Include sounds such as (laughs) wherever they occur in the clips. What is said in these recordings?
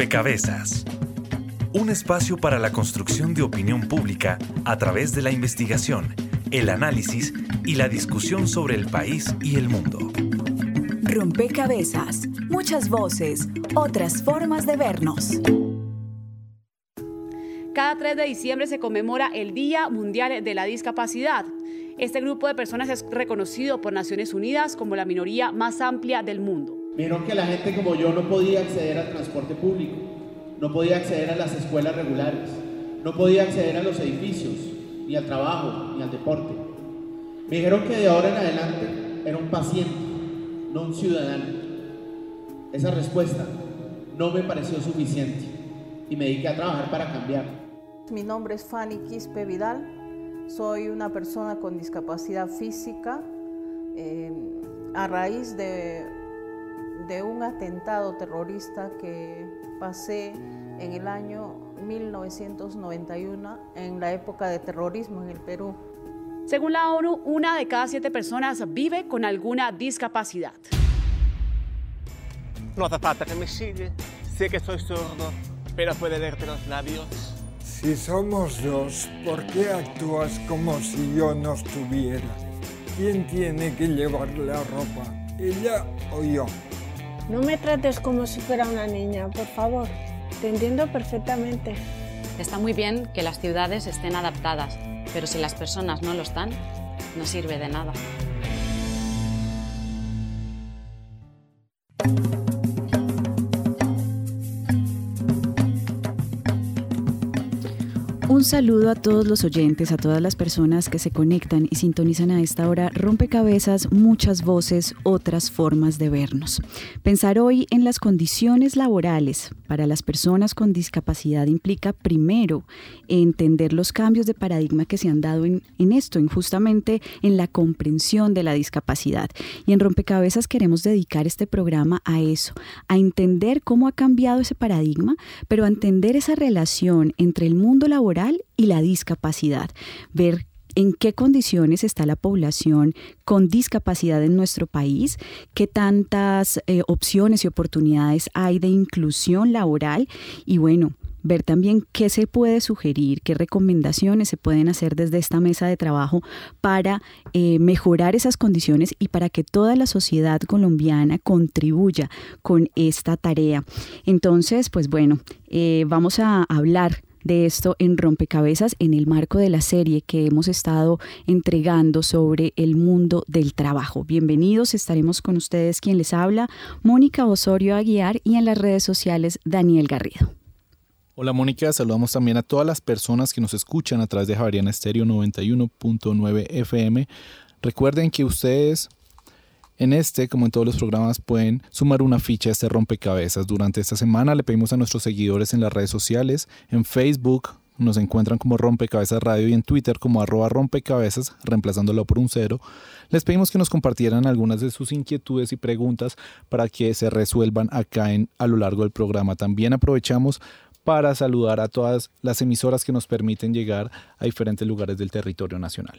Rompecabezas. Un espacio para la construcción de opinión pública a través de la investigación, el análisis y la discusión sobre el país y el mundo. Rompecabezas, muchas voces, otras formas de vernos. Cada 3 de diciembre se conmemora el Día Mundial de la Discapacidad. Este grupo de personas es reconocido por Naciones Unidas como la minoría más amplia del mundo. Vieron que la gente como yo no podía acceder al transporte público, no podía acceder a las escuelas regulares, no podía acceder a los edificios, ni al trabajo, ni al deporte. Me dijeron que de ahora en adelante era un paciente, no un ciudadano. Esa respuesta no me pareció suficiente y me dediqué a trabajar para cambiar. Mi nombre es Fanny Quispe Vidal, soy una persona con discapacidad física. Eh, a raíz de de un atentado terrorista que pasé en el año 1991 en la época de terrorismo en el Perú. Según la ONU, una de cada siete personas vive con alguna discapacidad. No hace falta que me sigue. Sé que soy sordo, pero puede leerte los labios. Si somos dos, ¿por qué actúas como si yo no estuviera? ¿Quién tiene que llevar la ropa? ¿Ella o yo? No me trates como si fuera una niña, por favor. Te entiendo perfectamente. Está muy bien que las ciudades estén adaptadas, pero si las personas no lo están, no sirve de nada. Un saludo a todos los oyentes, a todas las personas que se conectan y sintonizan a esta hora. Rompecabezas, muchas voces, otras formas de vernos. Pensar hoy en las condiciones laborales para las personas con discapacidad implica primero entender los cambios de paradigma que se han dado en, esto, en justamente en la comprensión de la discapacidad. Y en Rompecabezas queremos dedicar este programa a eso, a entender cómo ha cambiado ese paradigma, pero a entender esa relación entre el mundo laboral y la discapacidad, ver en qué condiciones está la población con discapacidad en nuestro país, qué tantas eh, opciones y oportunidades hay de inclusión laboral y bueno, ver también qué se puede sugerir, qué recomendaciones se pueden hacer desde esta mesa de trabajo para eh, mejorar esas condiciones y para que toda la sociedad colombiana contribuya con esta tarea. Entonces, pues bueno, eh, vamos a hablar de esto en Rompecabezas en el marco de la serie que hemos estado entregando sobre el mundo del trabajo. Bienvenidos, estaremos con ustedes quien les habla, Mónica Osorio Aguiar y en las redes sociales Daniel Garrido. Hola Mónica, saludamos también a todas las personas que nos escuchan a través de Javariana Estéreo 91.9 FM. Recuerden que ustedes en este, como en todos los programas, pueden sumar una ficha a este rompecabezas. Durante esta semana le pedimos a nuestros seguidores en las redes sociales, en Facebook, nos encuentran como Rompecabezas Radio y en Twitter como arroba rompecabezas, reemplazándolo por un cero. Les pedimos que nos compartieran algunas de sus inquietudes y preguntas para que se resuelvan acá en, a lo largo del programa. También aprovechamos para saludar a todas las emisoras que nos permiten llegar a diferentes lugares del territorio nacional.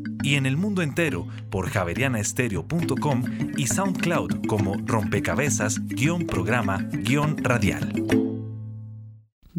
y en el mundo entero por javerianaestereo.com y SoundCloud como rompecabezas-programa-radial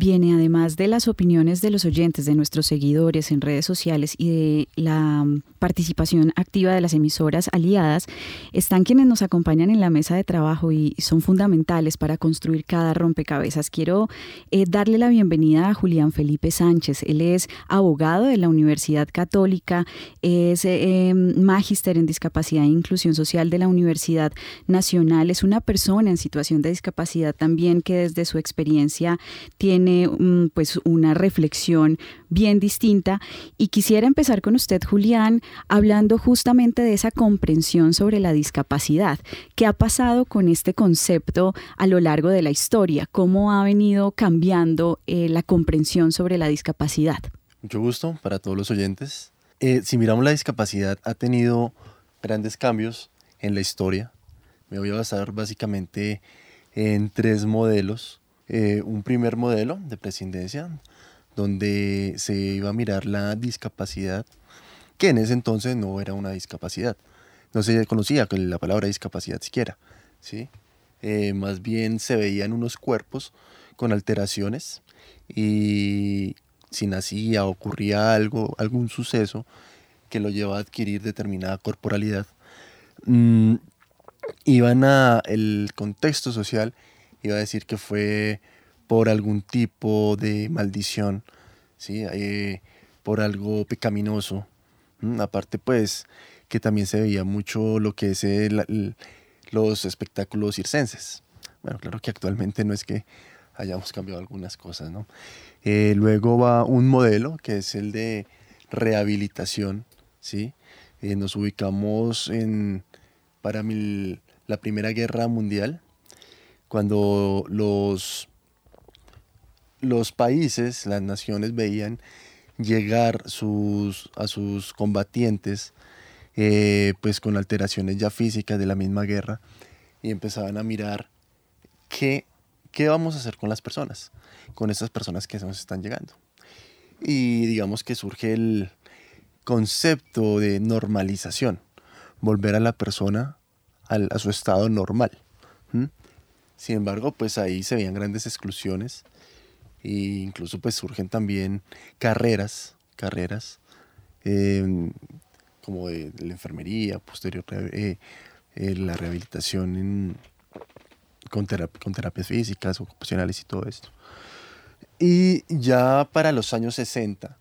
viene además de las opiniones de los oyentes, de nuestros seguidores en redes sociales y de la participación activa de las emisoras aliadas, están quienes nos acompañan en la mesa de trabajo y son fundamentales para construir cada rompecabezas. Quiero eh, darle la bienvenida a Julián Felipe Sánchez. Él es abogado de la Universidad Católica, es eh, magíster en discapacidad e inclusión social de la Universidad Nacional, es una persona en situación de discapacidad también que desde su experiencia tiene mm, pues una reflexión bien distinta y quisiera empezar con usted Julián hablando justamente de esa comprensión sobre la discapacidad. ¿Qué ha pasado con este concepto a lo largo de la historia? ¿Cómo ha venido cambiando eh, la comprensión sobre la discapacidad? Mucho gusto para todos los oyentes. Eh, si miramos la discapacidad ha tenido grandes cambios en la historia. Me voy a basar básicamente en tres modelos. Eh, un primer modelo de presidencia donde se iba a mirar la discapacidad, que en ese entonces no era una discapacidad. No se conocía con la palabra discapacidad siquiera. ¿sí? Eh, más bien se veían unos cuerpos con alteraciones y si nacía, ocurría algo, algún suceso que lo llevaba a adquirir determinada corporalidad, mm, iban a, el contexto social iba a decir que fue por algún tipo de maldición, ¿sí? Eh, por algo pecaminoso. Aparte, pues, que también se veía mucho lo que es los espectáculos circenses. Bueno, claro que actualmente no es que hayamos cambiado algunas cosas, ¿no? Eh, luego va un modelo que es el de rehabilitación, ¿sí? Eh, nos ubicamos en, para la Primera Guerra Mundial, cuando los, los países, las naciones veían llegar sus, a sus combatientes eh, pues con alteraciones ya físicas de la misma guerra y empezaban a mirar qué, qué vamos a hacer con las personas, con esas personas que nos están llegando. Y digamos que surge el concepto de normalización, volver a la persona a su estado normal. Sin embargo, pues ahí se veían grandes exclusiones e incluso pues surgen también carreras, carreras em, como de, la enfermería, posterior eh, eh, la rehabilitación con, con terapias físicas, ocupacionales y todo esto. Y ya para los años 60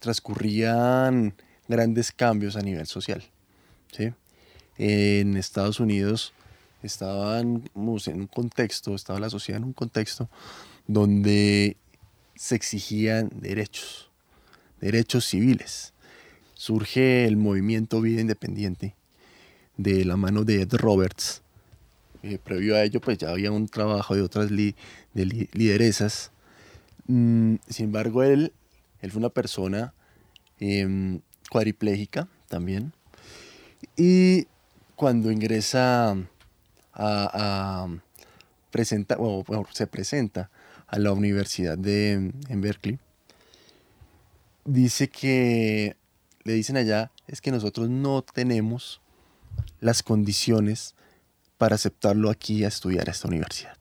transcurrían grandes cambios a nivel social. ¿sí? En Estados Unidos estaban en un contexto, estaba la sociedad en un contexto donde se exigían derechos, derechos civiles. Surge el movimiento Vida Independiente de la mano de Ed Roberts. Eh, previo a ello, pues ya había un trabajo de otras de lideresas. Mm, sin embargo, él, él fue una persona em, cuadriplégica también. Y cuando ingresa a, presenta, o, se presenta a la Universidad de en Berkeley, dice que le dicen allá es que nosotros no tenemos las condiciones para aceptarlo aquí a estudiar a esta universidad.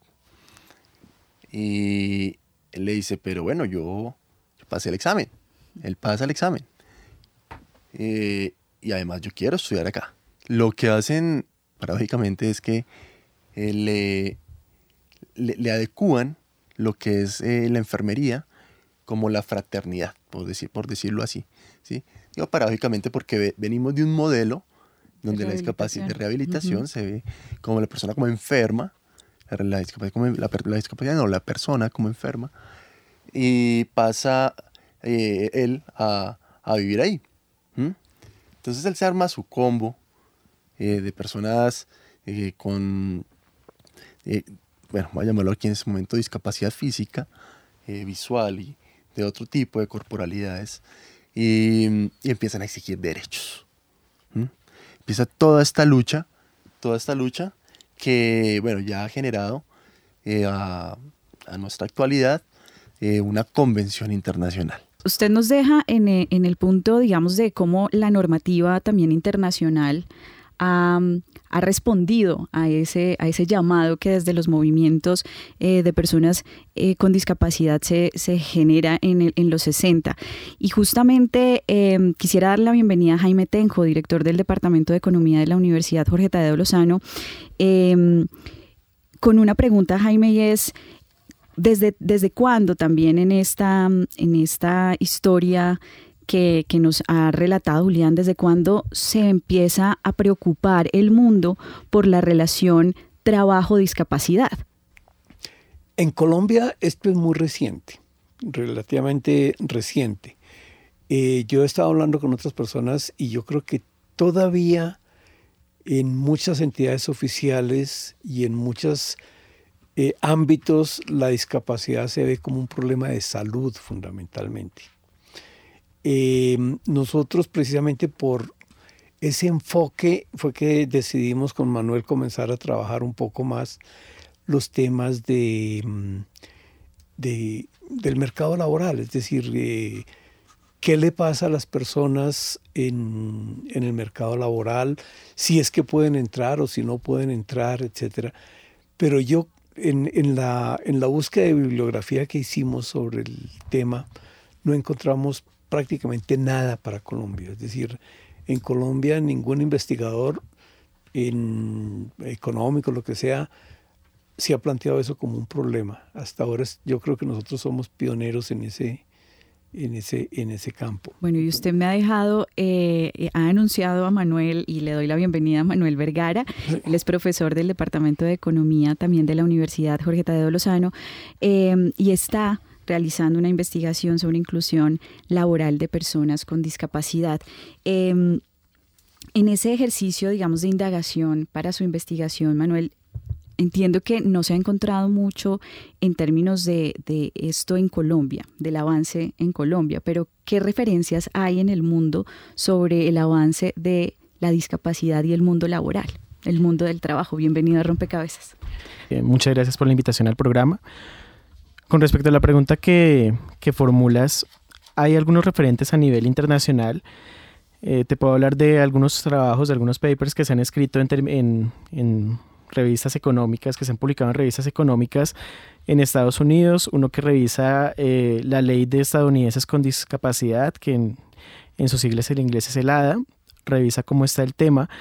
Y él le dice, pero bueno, yo, pasé el examen. Él pasa el examen. Eh, y además yo quiero estudiar acá. Lo que hacen paradójicamente es que eh, le, le, adecúan lo que es eh, la enfermería como la fraternidad, por, decir, por decirlo así. ¿sí? Digo paradójicamente porque venimos de un modelo donde la discapacidad de rehabilitación se ve como la persona como enferma, la discapacidad, como, la, discapacidad no, la persona como enferma, y pasa eh, él a, a, vivir ahí. Entonces él se arma su combo de personas con eh, bueno, voy a llamarlo aquí en ese momento, discapacidad física, eh, visual y de otro tipo de corporalidades, y, empiezan a exigir derechos. Empieza toda esta lucha, toda esta lucha que, bueno, ya ha generado eh, a, nuestra actualidad una convención internacional. Usted nos deja en, en, el punto, digamos, de cómo la normativa también internacional ha, respondido a ese, llamado que desde los movimientos eh, de personas eh, con discapacidad se, genera en, los 60. Y justamente em, quisiera dar la bienvenida a Jaime Tenjo, director del Departamento de Economía de la Universidad Jorge Tadeo Lozano, em, con una pregunta, Jaime, y es... ¿Desde, ¿Desde cuándo también en esta historia que, nos ha relatado Julián, desde cuándo se empieza a preocupar el mundo por la relación trabajo-discapacidad. En Colombia esto es muy reciente, relativamente reciente. Eh, yo he estado hablando con otras personas y yo creo que todavía en muchas entidades oficiales y en muchos eh, ámbitos la discapacidad se ve como un problema de salud fundamentalmente. Em, nosotros precisamente por ese enfoque fue que decidimos con Manuel comenzar a trabajar un poco más los temas de, mm, del mercado laboral, es decir, eh, qué le pasa a las personas en, el mercado laboral, si es que pueden entrar o si no pueden entrar, etc. Pero yo en, en, la, en la búsqueda de bibliografía que hicimos sobre el tema, no encontramos prácticamente nada para Colombia. Es decir, en Colombia ningún investigador en económico, lo que sea, se ha planteado eso como un problema. Hasta ahora yo creo que nosotros somos pioneros en ese, en ese, en ese campo. Bueno, y usted me ha dejado, eh, ha anunciado a Manuel, y le doy la bienvenida a Manuel Vergara, él es profesor del Departamento de Economía también de la Universidad Jorge Tadeo Lozano, eh, y está realizando una investigación sobre inclusión laboral de personas con discapacidad. Em, en ese ejercicio, digamos, de indagación para su investigación, Manuel, entiendo que no se ha encontrado mucho en términos de, esto en Colombia, del avance en Colombia, pero ¿qué referencias hay en el mundo sobre el avance de la discapacidad y el mundo laboral, el mundo del trabajo? Bienvenido a Rompecabezas. Eh, muchas gracias por la invitación al programa. Con respecto a la pregunta que, formulas, hay algunos referentes a nivel internacional. Eh, te puedo hablar de algunos trabajos, de algunos papers que se han escrito en, revistas económicas, que se han publicado en revistas económicas en Estados Unidos. Uno que revisa eh, la ley de estadounidenses con discapacidad, que en, en sus siglas en inglés es el ADA, revisa cómo está el tema.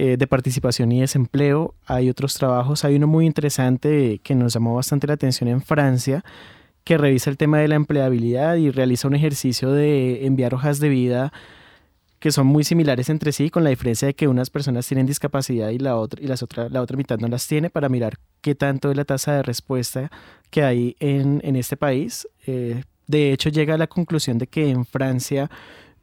Eh, de participación y desempleo. Hay otros trabajos, hay uno muy interesante que nos llamó bastante la atención en Francia, que revisa el tema de la empleabilidad y realiza un ejercicio de enviar hojas de vida que son muy similares entre sí, con la diferencia de que unas personas tienen discapacidad y la otra, y las otra, la otra mitad no las tiene, para mirar qué tanto es la tasa de respuesta que hay en, en este país. Eh, de hecho, llega a la conclusión de que en Francia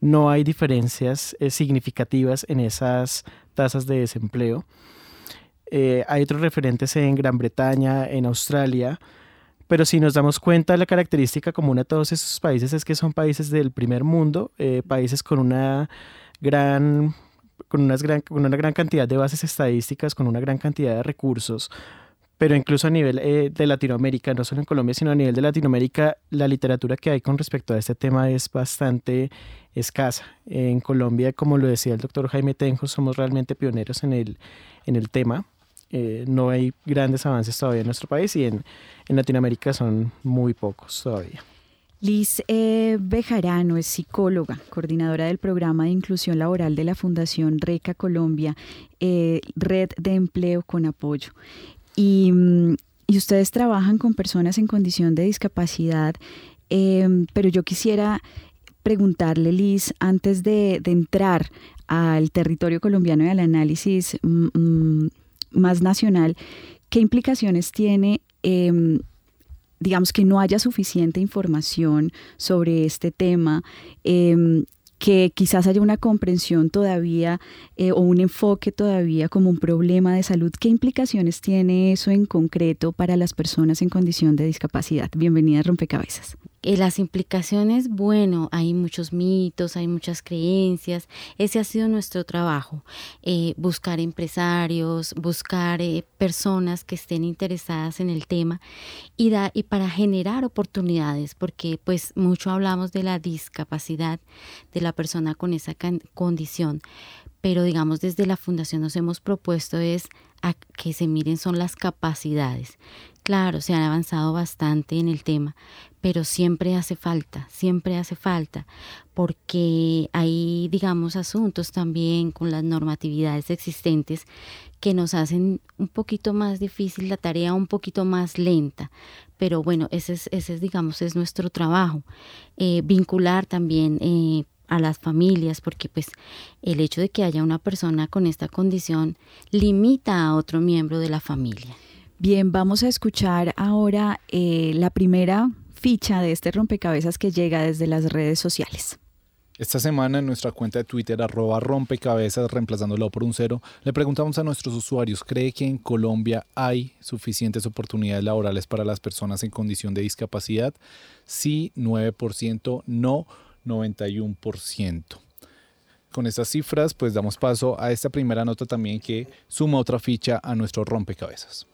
no hay diferencias eh, significativas en esas tasas de desempleo. Eh, hay otros referentes en Gran Bretaña, en Australia, pero si nos damos cuenta, la característica común a todos esos países es que son países del primer mundo, eh, países con una gran con, unas gran, con una gran cantidad de bases estadísticas, con una gran cantidad de recursos, pero incluso a nivel eh, de Latinoamérica, no solo en Colombia, sino a nivel de Latinoamérica, la literatura que hay con respecto a este tema es bastante escasa. En Colombia, como lo decía el doctor Jaime Tenjo, somos realmente pioneros en el, en el tema. Eh, no hay grandes avances todavía en nuestro país y en, en Latinoamérica son muy pocos todavía. Liz eh, Bejarano es psicóloga, coordinadora del programa de inclusión laboral de la Fundación RECA Colombia, Red de Empleo con Apoyo. Mm, y, ustedes trabajan con personas en condición de discapacidad, em, pero yo quisiera preguntarle, Liz, antes de, entrar al territorio colombiano y al análisis mm, mm, más nacional, ¿qué implicaciones tiene? Em, digamos que no haya suficiente información sobre este tema, em, que quizás haya una comprensión todavía eh, o un enfoque todavía como un problema de salud. ¿Qué implicaciones tiene eso en concreto para las personas en condición de discapacidad? Bienvenida a Rompecabezas. Eh, las implicaciones, bueno, hay muchos mitos, hay muchas creencias. Ese ha sido nuestro trabajo, eh, buscar empresarios, buscar personas que estén interesadas en el tema y, para generar oportunidades, porque pues mucho hablamos de la discapacidad, de la persona con esa condición. Pero digamos, desde la fundación nos hemos propuesto es que se miren son las capacidades. Claro, se han avanzado bastante en el tema, pero siempre hace falta, siempre hace falta, porque hay, digamos, asuntos también con las normatividades existentes que nos hacen un poquito más difícil la tarea, un poquito más lenta. Pero bueno, ese es, ese digamos, es nuestro trabajo. Eh, vincular también eh, a las familias, porque pues el hecho de que haya una persona con esta condición limita a otro miembro de la familia. Bien, vamos a escuchar ahora eh, la primera ficha de este rompecabezas que llega desde las redes sociales. Esta semana en nuestra cuenta de Twitter, arroba rompecabezas, reemplazándolo por un cero, le preguntamos a nuestros usuarios, ¿cree que en Colombia hay suficientes oportunidades laborales para las personas en condición de discapacidad? Sí, 9%, no, 91%. Con estas cifras, pues damos paso a esta primera nota también que suma otra ficha a nuestro rompecabezas.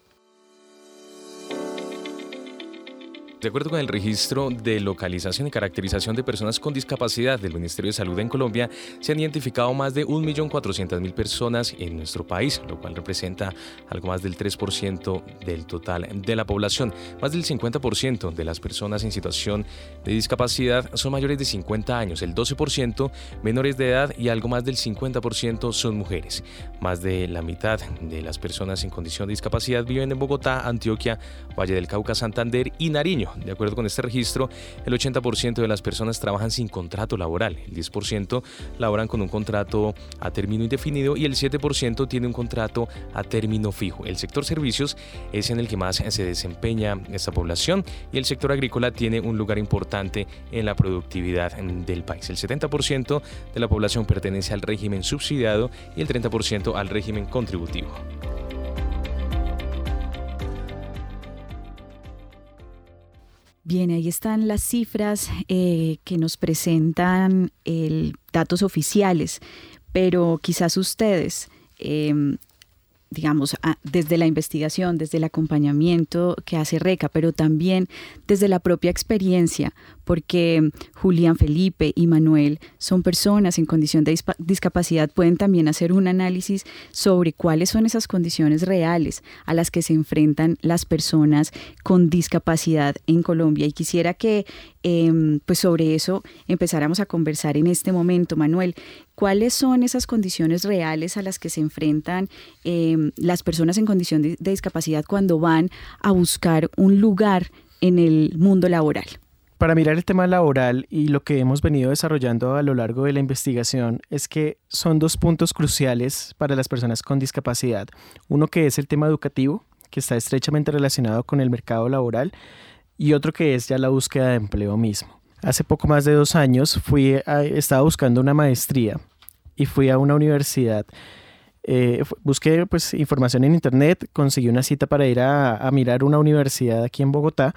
De acuerdo con el registro de localización y caracterización de personas con discapacidad del Ministerio de Salud en Colombia, se han identificado más de 1.400.000 personas en nuestro país, lo cual representa algo más del 3% del total de la población. Más del 50% de las personas en situación de discapacidad son mayores de 50 años, el 12% menores de edad y algo más del 50% son mujeres. Más de la mitad de las personas en condición de discapacidad viven en Bogotá, Antioquia, Valle del Cauca, Santander y Nariño. De acuerdo con este registro, el 80% de las personas trabajan sin contrato laboral, el 10% laboran con un contrato a término indefinido y el 7% tiene un contrato a término fijo. El sector servicios es en el que más se desempeña esta población y el sector agrícola tiene un lugar importante en la productividad del país. El 70% de la población pertenece al régimen subsidiado y el 30% al régimen contributivo. Bien, ahí están las cifras eh, que nos presentan datos oficiales, pero quizás ustedes em, digamos, desde la investigación, desde el acompañamiento que hace RECA, pero también desde la propia experiencia, porque Julián Felipe y Manuel son personas en condición de discapacidad, pueden también hacer un análisis sobre cuáles son esas condiciones reales a las que se enfrentan las personas con discapacidad en Colombia. Y quisiera que em, pues sobre eso empezáramos a conversar en este momento. Manuel, ¿cuáles son esas condiciones reales a las que se enfrentan em, las personas en condición de discapacidad cuando van a buscar un lugar en el mundo laboral? Para mirar el tema laboral y lo que hemos venido desarrollando a lo largo de la investigación es que son dos puntos cruciales para las personas con discapacidad. Uno que es el tema educativo, que está estrechamente relacionado con el mercado laboral, y otro que es ya la búsqueda de empleo mismo. Hace poco más de dos años fui estaba buscando una maestría y fui a una universidad. Eh, busqué pues, información en internet, conseguí una cita para ir a, a mirar una universidad aquí en Bogotá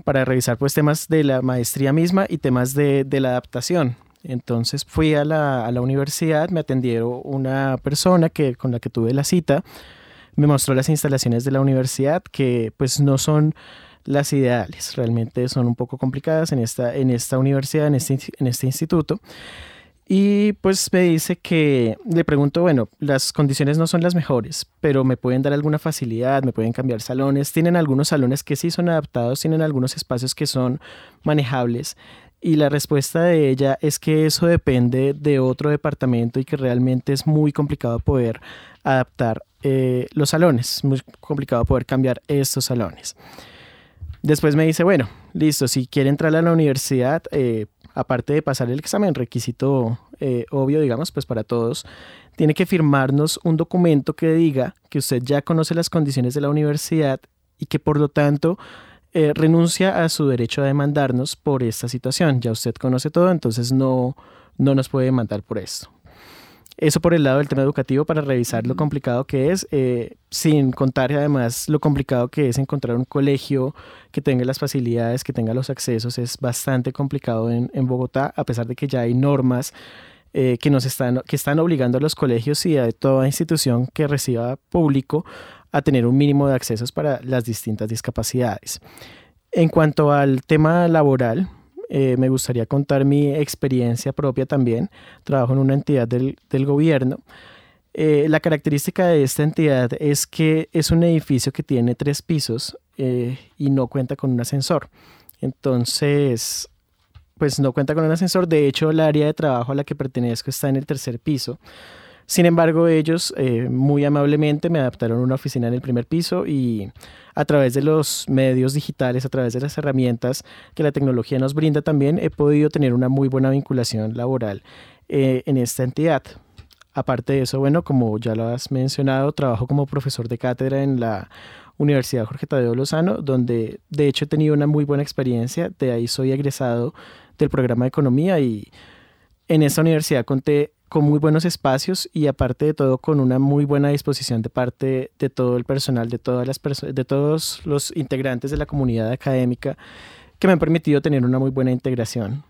para revisar pues temas de la maestría misma y temas de, la adaptación. Entonces fui a la, a la, universidad, me atendieron una persona que, con la que tuve la cita, me mostró las instalaciones de la universidad que pues no son las ideales, realmente son un poco complicadas en esta, en esta universidad, en este, en este instituto. Y pues me dice que le pregunto, bueno, las condiciones no son las mejores, pero me pueden dar alguna facilidad, me pueden cambiar salones. Tienen algunos salones que sí son adaptados, tienen algunos espacios que son manejables. Y la respuesta de ella es que eso depende de otro departamento y que realmente es muy complicado poder adaptar eh, los salones, muy complicado poder cambiar estos salones. Después me dice, bueno, listo, si quiere entrar a la universidad, eh, aparte de pasar el examen, requisito eh, obvio, digamos, pues para todos, tiene que firmarnos un documento que diga que usted ya conoce las condiciones de la universidad y que por lo tanto eh, renuncia a su derecho a demandarnos por esta situación. Ya usted conoce todo, entonces no, no nos puede demandar por esto. Eso por el lado del tema educativo para revisar lo complicado que es, eh, sin contar además lo complicado que es encontrar un colegio que tenga las facilidades, que tenga los accesos. Es bastante complicado en, Bogotá, a pesar de que ya hay normas eh, que nos están, que están obligando a los colegios y a toda institución que reciba público a tener un mínimo de accesos para las distintas discapacidades. En cuanto al tema laboral, eh, me gustaría contar mi experiencia propia también. Trabajo en una entidad del, gobierno. Eh, la característica de esta entidad es que es un edificio que tiene tres pisos eh, y no cuenta con un ascensor. Entonces, pues no cuenta con un ascensor. De hecho, el área de trabajo a la que pertenezco está en el tercer piso. Sin embargo, ellos eh, muy amablemente me adaptaron una oficina en el primer piso y a través de los medios digitales, a través de las herramientas que la tecnología nos brinda también, he podido tener una muy buena vinculación laboral eh, en esta entidad. Aparte de eso, bueno, como ya lo has mencionado, trabajo como profesor de cátedra en la Universidad Jorge Tadeo Lozano, donde de hecho he tenido una muy buena experiencia. De ahí soy egresado del programa de economía y en esa universidad conté con muy buenos espacios y aparte de todo con una muy buena disposición de parte de todo el personal, de todas las personas, de todos los integrantes de la comunidad académica que me han permitido tener una muy buena integración.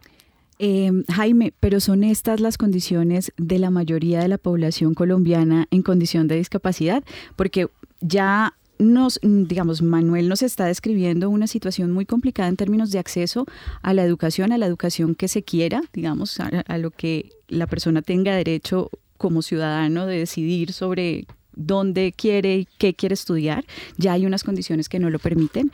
Em, Jaime, pero son estas las condiciones de la mayoría de la población colombiana en condición de discapacidad, porque ya nos, digamos, Manuel nos está describiendo una situación muy complicada en términos de acceso a la educación, a la educación que se quiera, digamos, a lo que la persona tenga derecho como ciudadano de decidir sobre dónde quiere y qué quiere estudiar. Ya hay unas condiciones que no lo permiten.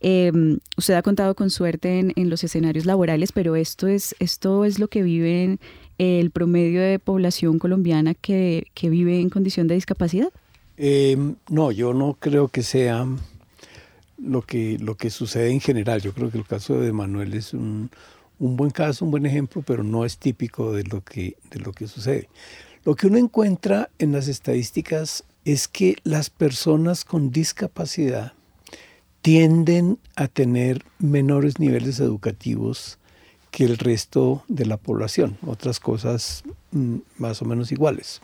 Em, usted ha contado con suerte en, los escenarios laborales, pero esto es, esto es lo que vive el promedio de población colombiana que, vive en condición de discapacidad. Em, no, yo no creo que sea lo que, lo que sucede en general. Yo creo que el caso de Manuel es un, un buen caso, un buen ejemplo, pero no es típico de lo que, de lo que sucede. Lo que uno encuentra en las estadísticas es que las personas con discapacidad tienden a tener menores niveles educativos que el resto de la población, otras cosas mm, más o menos iguales.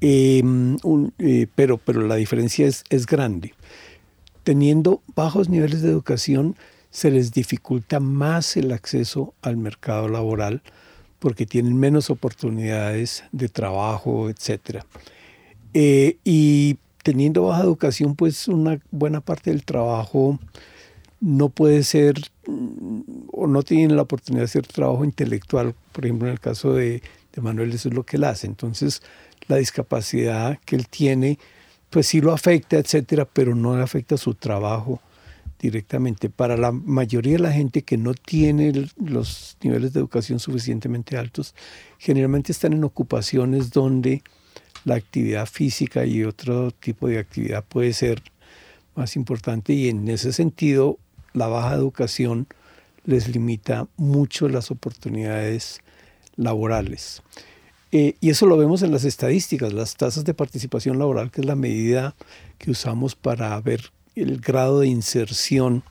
Em, eh, pero, pero la diferencia es, es grande. Teniendo bajos niveles de educación, se les dificulta más el acceso al mercado laboral porque tienen menos oportunidades de trabajo, etc. Eh, y teniendo baja educación, pues una buena parte del trabajo no puede ser mm, o no tienen la oportunidad de hacer trabajo intelectual. Por ejemplo, en el caso de, de Manuel, eso es lo que él hace. Entonces, la discapacidad que él tiene, pues sí lo afecta, etcétera, pero no afecta su trabajo directamente. Para la mayoría de la gente que no tiene los niveles de educación suficientemente altos, generalmente están en ocupaciones donde la actividad física y otro tipo de actividad puede ser más importante y en ese sentido la baja educación les limita mucho las oportunidades laborales. Eh, y eso lo vemos en las estadísticas, las tasas de participación laboral, que es la medida que usamos para ver el grado de inserción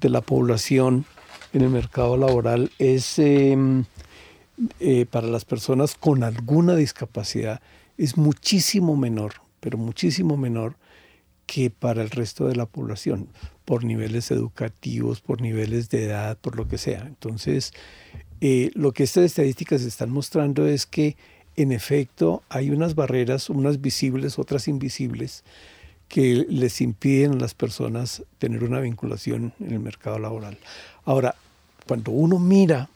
de la población en el mercado laboral es em, eh, para las personas con alguna discapacidad es muchísimo menor, pero muchísimo menor que para el resto de la población, por niveles educativos, por niveles de edad, por lo que sea. Entonces, eh, lo que estas estadísticas están mostrando es que, en efecto, hay unas barreras, unas visibles, otras invisibles, que les impiden a las personas tener una vinculación en el mercado laboral. Ahora, cuando uno mira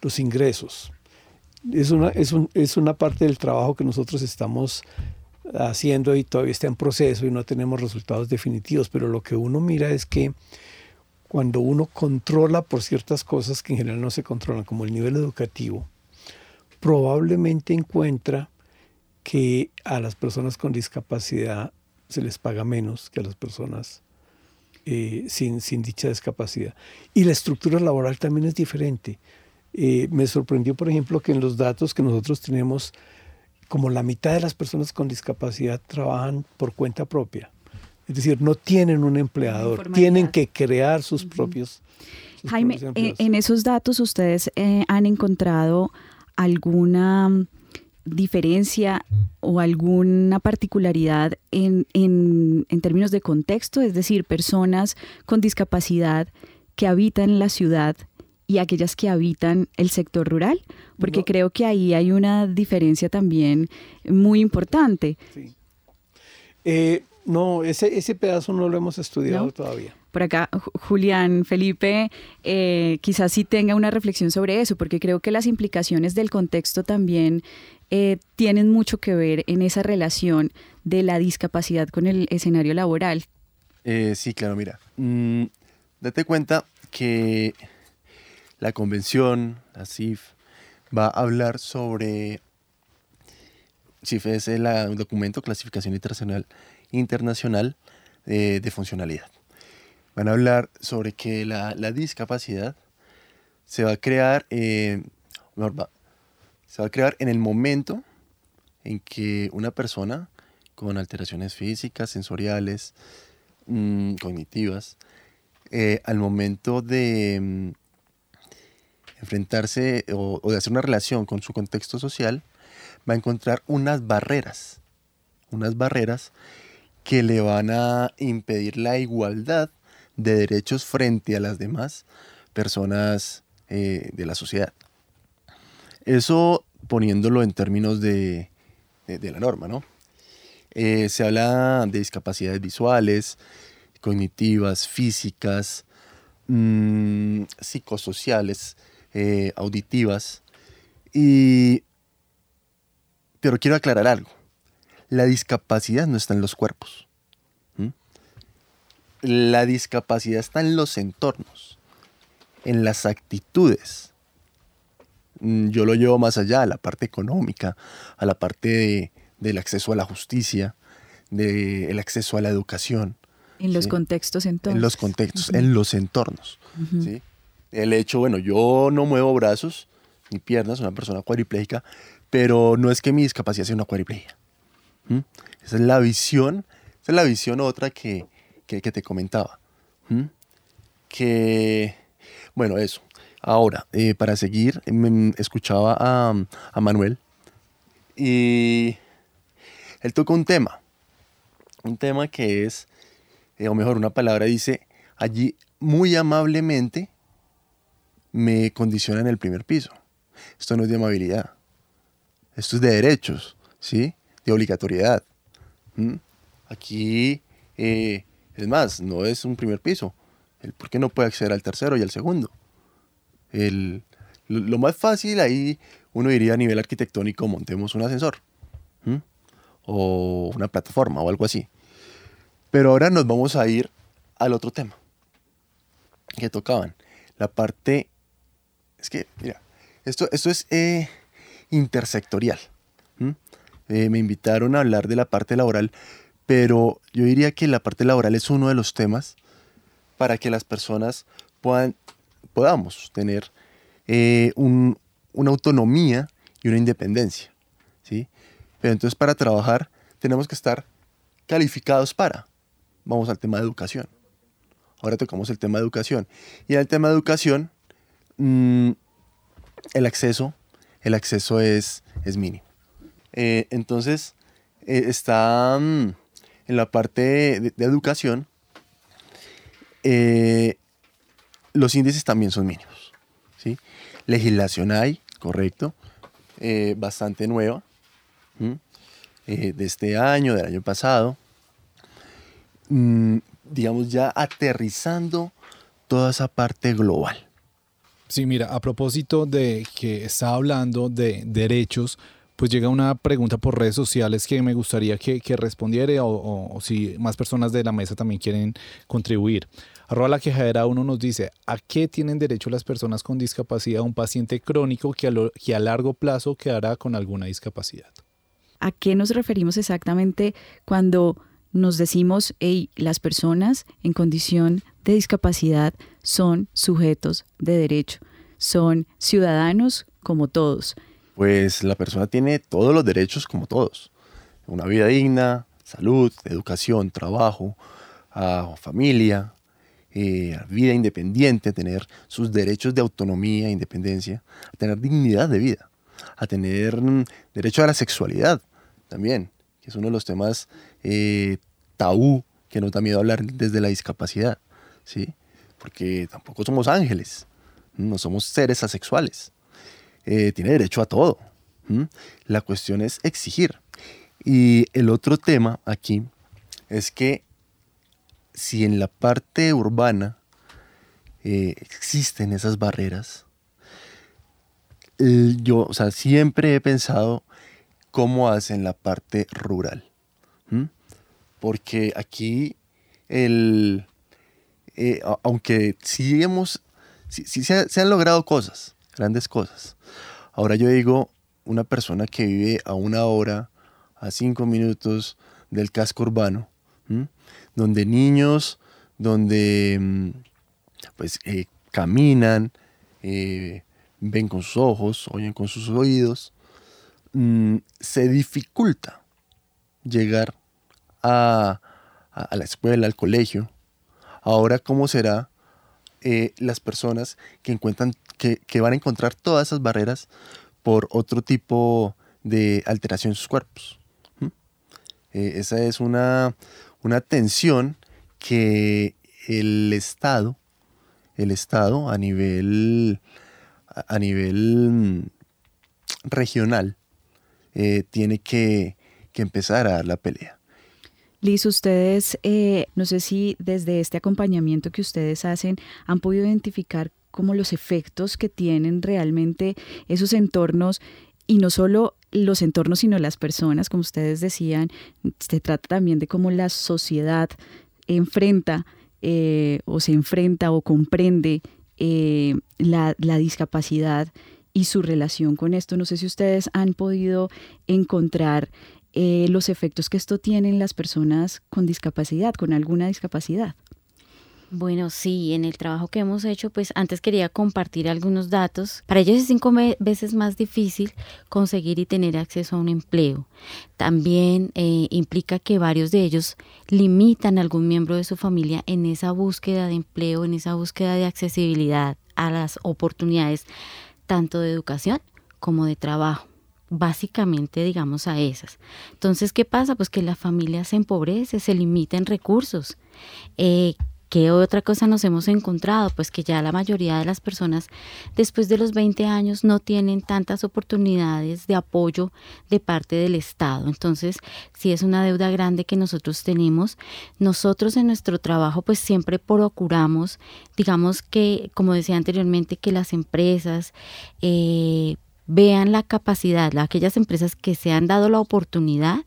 los ingresos, es una, es, es una parte del trabajo que nosotros estamos haciendo y todavía está en proceso y no tenemos resultados definitivos, pero lo que uno mira es que cuando uno controla por ciertas cosas que en general no se controlan, como el nivel educativo, probablemente encuentra que a las personas con discapacidad se les paga menos que a las personas eh, sin, dicha discapacidad. Y la estructura laboral también es diferente. Eh, me sorprendió, por ejemplo, que en los datos que nosotros tenemos, como la mitad de las personas con discapacidad trabajan por cuenta propia. Es decir, no tienen un empleador, tienen que crear sus propios. Jaime, eh, en esos datos ustedes han encontrado alguna diferencia o alguna particularidad en, en, en, términos de contexto, es decir, personas con discapacidad que habitan la ciudad y aquellas que habitan el sector rural, porque creo que ahí hay una diferencia también muy importante. Eh, no, ese, ese pedazo no lo hemos estudiado todavía por acá, Julián, Felipe, eh, quizás sí tenga una reflexión sobre eso, porque creo que las implicaciones del contexto también eh, tienen mucho que ver en esa relación de la discapacidad con el escenario laboral. Eh, sí, claro, mira. Mm, date cuenta que la convención, la CIF, va a hablar sobre. CIF es el documento Clasificación Internacional, internacional de funcionalidad. Van a hablar sobre que la, discapacidad se va a crear. Eh, se va a crear en el momento en que una persona con alteraciones físicas, sensoriales, mm, cognitivas, eh, al momento de mm, enfrentarse o, de hacer una relación con su contexto social, va a encontrar unas barreras, unas barreras que le van a impedir la igualdad de derechos frente a las demás personas eh, de la sociedad. Eso poniéndolo en términos de, la norma, ¿no? Eh, se habla de discapacidades visuales, cognitivas, físicas, mm, psicosociales, eh, auditivas. Y, pero quiero aclarar algo. La discapacidad no está en los cuerpos. La discapacidad está en los entornos, en las actitudes. Mm, yo lo llevo más allá, a la parte económica, a la parte del acceso a la justicia, del acceso a la educación. En los contextos entonces. En los contextos, en los entornos. ¿sí? El hecho, bueno, yo no muevo brazos ni piernas, soy una persona cuadriplégica, pero no es que mi discapacidad sea una cuadriplegia. Esa es la visión, esa es la visión otra que, te comentaba. Que, bueno, eso. Ahora, eh, para seguir, escuchaba a, a Manuel y él tocó un tema, un tema que es, eh, o mejor, una palabra dice, allí muy amablemente me condiciona en el primer piso. Esto no es de amabilidad. Esto es de derechos, ¿sí? De obligatoriedad. Aquí, eh, es más, no es un primer piso. El por qué no puede acceder al tercero y al segundo. El, lo, más fácil ahí, uno diría a nivel arquitectónico, montemos un ascensor. O una plataforma o algo así. Pero ahora nos vamos a ir al otro tema que tocaban. La parte es que, mira, esto, esto es eh, intersectorial. Eh, me invitaron a hablar de la parte laboral, pero yo diría que la parte laboral es uno de los temas para que las personas puedan, podamos tener eh, una autonomía y una independencia. ¿sí? Pero entonces para trabajar tenemos que estar calificados para. Vamos al tema de educación. Ahora tocamos el tema de educación. Y en el tema de educación Mm, el acceso, el acceso es, es mínimo. Eh, entonces, eh, está mm, en la parte de, educación, eh, los índices también son mínimos. ¿sí? Legislación hay, correcto, bastante nueva, de este año, del año pasado, mm, digamos ya aterrizando toda esa parte global. Sí, mira, a propósito de que está hablando de derechos, pues llega una pregunta por redes sociales que me gustaría que, respondiera o, si más personas de la mesa también quieren contribuir. Arroba la quejadera uno nos dice, ¿a qué tienen derecho las personas con discapacidad? Un paciente crónico que a, que a largo plazo quedará con alguna discapacidad. ¿A qué nos referimos exactamente cuando nos decimos, hey, las personas en condición de discapacidad son sujetos de derecho, son ciudadanos como todos. Pues la persona tiene todos los derechos como todos. Una vida digna, salud, educación, trabajo, familia, eh, vida independiente, tener sus derechos de autonomía e independencia, a tener dignidad de vida, a tener mm, derecho a la sexualidad también, que es uno de los temas eh, tabú que nos da miedo hablar desde la discapacidad, ¿sí? Porque tampoco somos ángeles, no somos seres asexuales. Eh, tiene derecho a todo. La cuestión es exigir. Y el otro tema aquí es que si en la parte urbana eh, existen esas barreras, yo o sea, siempre he pensado cómo hacen la parte rural porque aquí el, eh, aunque sí hemos, sí, se, han logrado cosas, grandes cosas. Ahora yo digo, una persona que vive a una hora, a cinco minutos del casco urbano, donde niños, donde mm, pues eh, caminan, eh, ven con sus ojos, oyen con sus oídos, mm, se dificulta llegar a, la escuela, al colegio. Ahora, ¿cómo será eh, las personas que encuentran, que, van a encontrar todas esas barreras por otro tipo de alteración en sus cuerpos? ¿Mm? Eh, esa es una, una tensión que el Estado, el Estado a nivel, a nivel mm, regional, eh, tiene que, empezar a dar la pelea. Liz, ustedes, eh, no sé si desde este acompañamiento que ustedes hacen han podido identificar como los efectos que tienen realmente esos entornos y no solo los entornos, sino las personas, como ustedes decían, se trata también de cómo la sociedad enfrenta eh, o se enfrenta o comprende la, la discapacidad y su relación con esto. No sé si ustedes han podido encontrar eh, los efectos que esto tiene en las personas con discapacidad, con alguna discapacidad. Bueno, sí, en el trabajo que hemos hecho, pues antes quería compartir algunos datos. Para ellos es cinco veces más difícil conseguir y tener acceso a un empleo. También eh, implica que varios de ellos limitan a algún miembro de su familia en esa búsqueda de empleo, en esa búsqueda de accesibilidad a las oportunidades tanto de educación como de trabajo básicamente digamos a esas. Entonces, ¿qué pasa? Pues que la familia se empobrece, se limita en recursos. Eh, ¿Qué otra cosa nos hemos encontrado? Pues que ya la mayoría de las personas después de los 20 años no tienen tantas oportunidades de apoyo de parte del Estado. Entonces, si es una deuda grande que nosotros tenemos, nosotros en nuestro trabajo pues siempre procuramos, digamos que, como decía anteriormente, que las empresas... Eh, vean la capacidad, aquellas empresas que se han dado la oportunidad,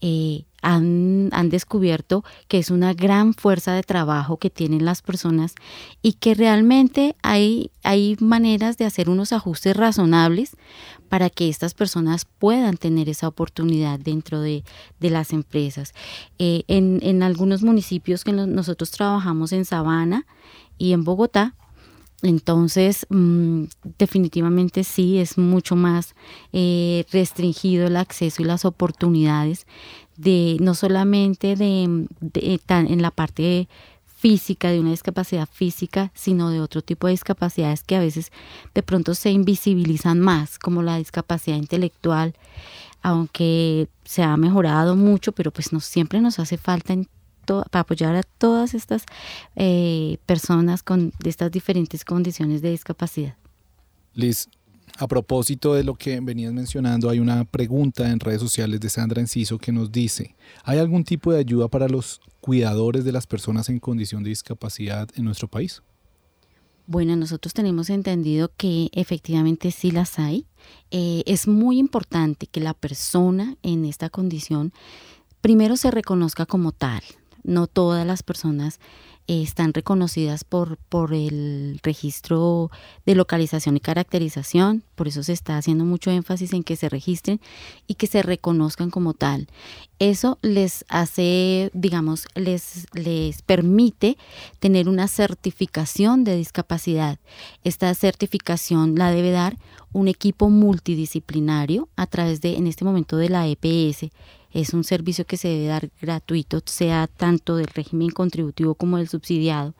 eh, han, descubierto que es una gran fuerza de trabajo que tienen las personas y que realmente hay, hay maneras de hacer unos ajustes razonables para que estas personas puedan tener esa oportunidad dentro de, las empresas. Eh, en, algunos municipios que nosotros trabajamos en Sabana y en Bogotá, entonces, mm, definitivamente sí, es mucho más eh, restringido el acceso y las oportunidades de no solamente de, en la parte física, de una discapacidad física, sino de otro tipo de discapacidades que a veces de pronto se invisibilizan más, como la discapacidad intelectual, aunque se ha mejorado mucho, pero pues no siempre nos hace falta en para apoyar a todas estas eh, personas con estas diferentes condiciones de discapacidad. Liz, a propósito de lo que venías mencionando, hay una pregunta en redes sociales de Sandra Enciso que nos dice, ¿hay algún tipo de ayuda para los cuidadores de las personas en condición de discapacidad en nuestro país? Bueno, nosotros tenemos entendido que efectivamente sí las hay. Eh, es muy importante que la persona en esta condición primero se reconozca como tal, no todas las personas eh, están reconocidas por, por el registro de localización y caracterización, por eso se está haciendo mucho énfasis en que se registren y que se reconozcan como tal. Eso les hace, digamos, les, les permite tener una certificación de discapacidad. Esta certificación la debe dar un equipo multidisciplinario a través de, en este momento, de la EPS es un servicio que se debe dar gratuito, sea tanto del régimen contributivo como del subsidiado.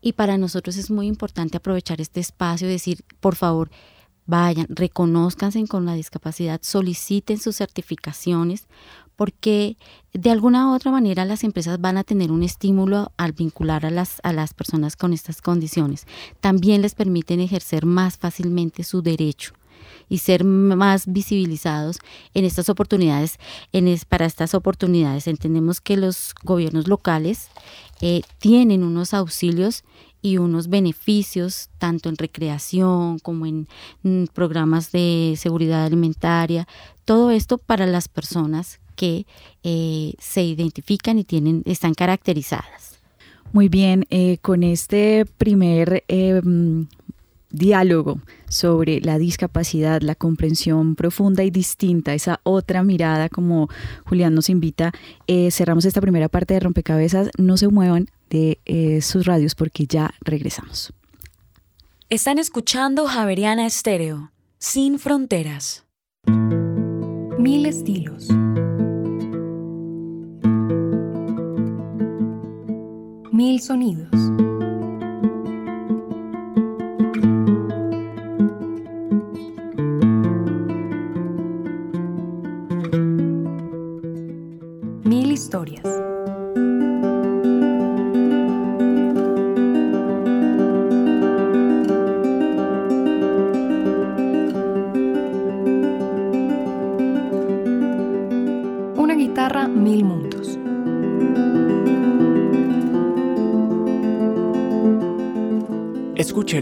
Y para nosotros es muy importante aprovechar este espacio y decir, por favor, vayan, reconozcanse con la discapacidad, soliciten sus certificaciones, porque de alguna u otra manera las empresas van a tener un estímulo al vincular a las, a las personas con estas condiciones. También les permiten ejercer más fácilmente su derecho y ser más visibilizados en estas oportunidades, en para estas oportunidades. Entendemos que los gobiernos locales eh, tienen unos auxilios y unos beneficios tanto en recreación como en, programas de seguridad alimentaria, todo esto para las personas que eh, se identifican y tienen, están caracterizadas. Muy bien, eh, con este primer diálogo sobre la discapacidad, la comprensión profunda y distinta, esa otra mirada como Julián nos invita. Eh, cerramos esta primera parte de Rompecabezas. No se muevan de eh, sus radios porque ya regresamos. Están escuchando Javeriana Estéreo, sin fronteras. Mil estilos. mil sonidos.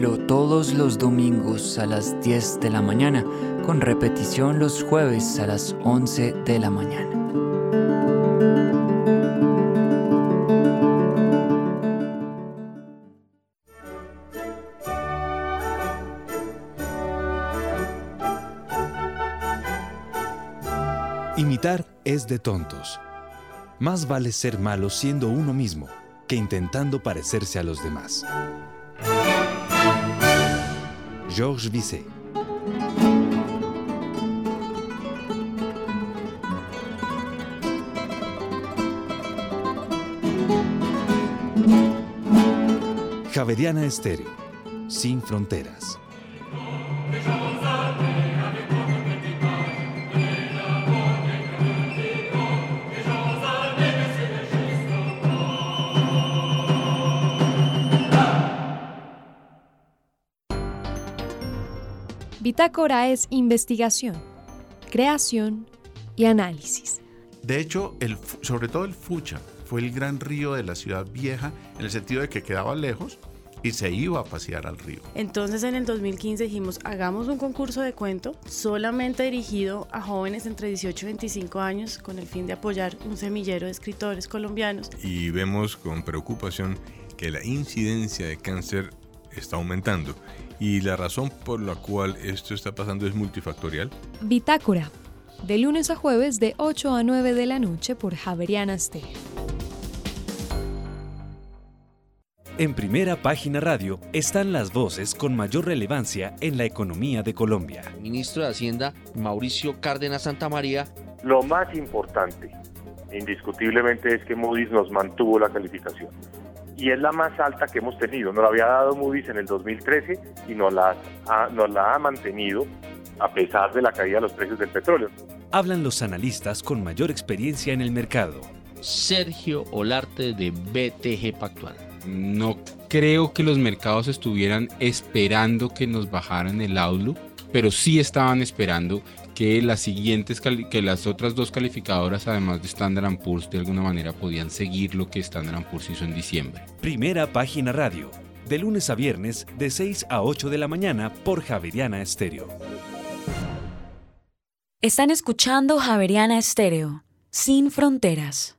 Todos los domingos a las 10 de la mañana, con repetición los jueves a las 11 de la mañana. Imitar es de tontos. Más vale ser malo siendo uno mismo que intentando parecerse a los demás. Georges Bizet Javeriana Estéreo, sin fronteras. Bitácora es investigación, creación y análisis. De hecho, el, sobre todo el Fucha fue el gran río de la ciudad vieja en el sentido de que quedaba lejos y se iba a pasear al río. Entonces en el 2015 dijimos, hagamos un concurso de cuento solamente dirigido a jóvenes entre 18 y 25 años con el fin de apoyar un semillero de escritores colombianos. Y vemos con preocupación que la incidencia de cáncer está aumentando y la razón por la cual esto está pasando es multifactorial. Bitácora, de lunes a jueves de 8 a 9 de la noche por Javeriana Stereo. En primera página radio están las voces con mayor relevancia en la economía de Colombia. Ministro de Hacienda Mauricio Cárdenas Santamaría. Lo más importante, indiscutiblemente, es que Moody's nos mantuvo la calificación y es la más alta que hemos tenido. Nos la había dado Moody's en el 2013 y nos la, ha, nos la ha mantenido a pesar de la caída de los precios del petróleo. Hablan los analistas con mayor experiencia en el mercado. Sergio Olarte de BTG Pactual. No creo que los mercados estuvieran esperando que nos bajaran el outlook, pero sí estaban esperando que las siguientes que las otras dos calificadoras además de Standard Poor's de alguna manera podían seguir lo que Standard Poor's hizo en diciembre. Primera página radio, de lunes a viernes de 6 a 8 de la mañana por Javeriana Estéreo. Están escuchando Javeriana Estéreo, sin fronteras.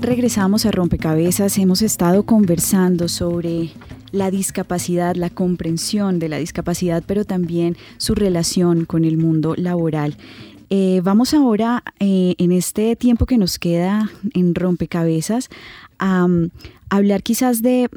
Regresamos a Rompecabezas, hemos estado conversando sobre la discapacidad, la comprensión de la discapacidad, pero también su relación con el mundo laboral. Eh, vamos ahora, eh, en este tiempo que nos queda en rompecabezas, a hablar quizás de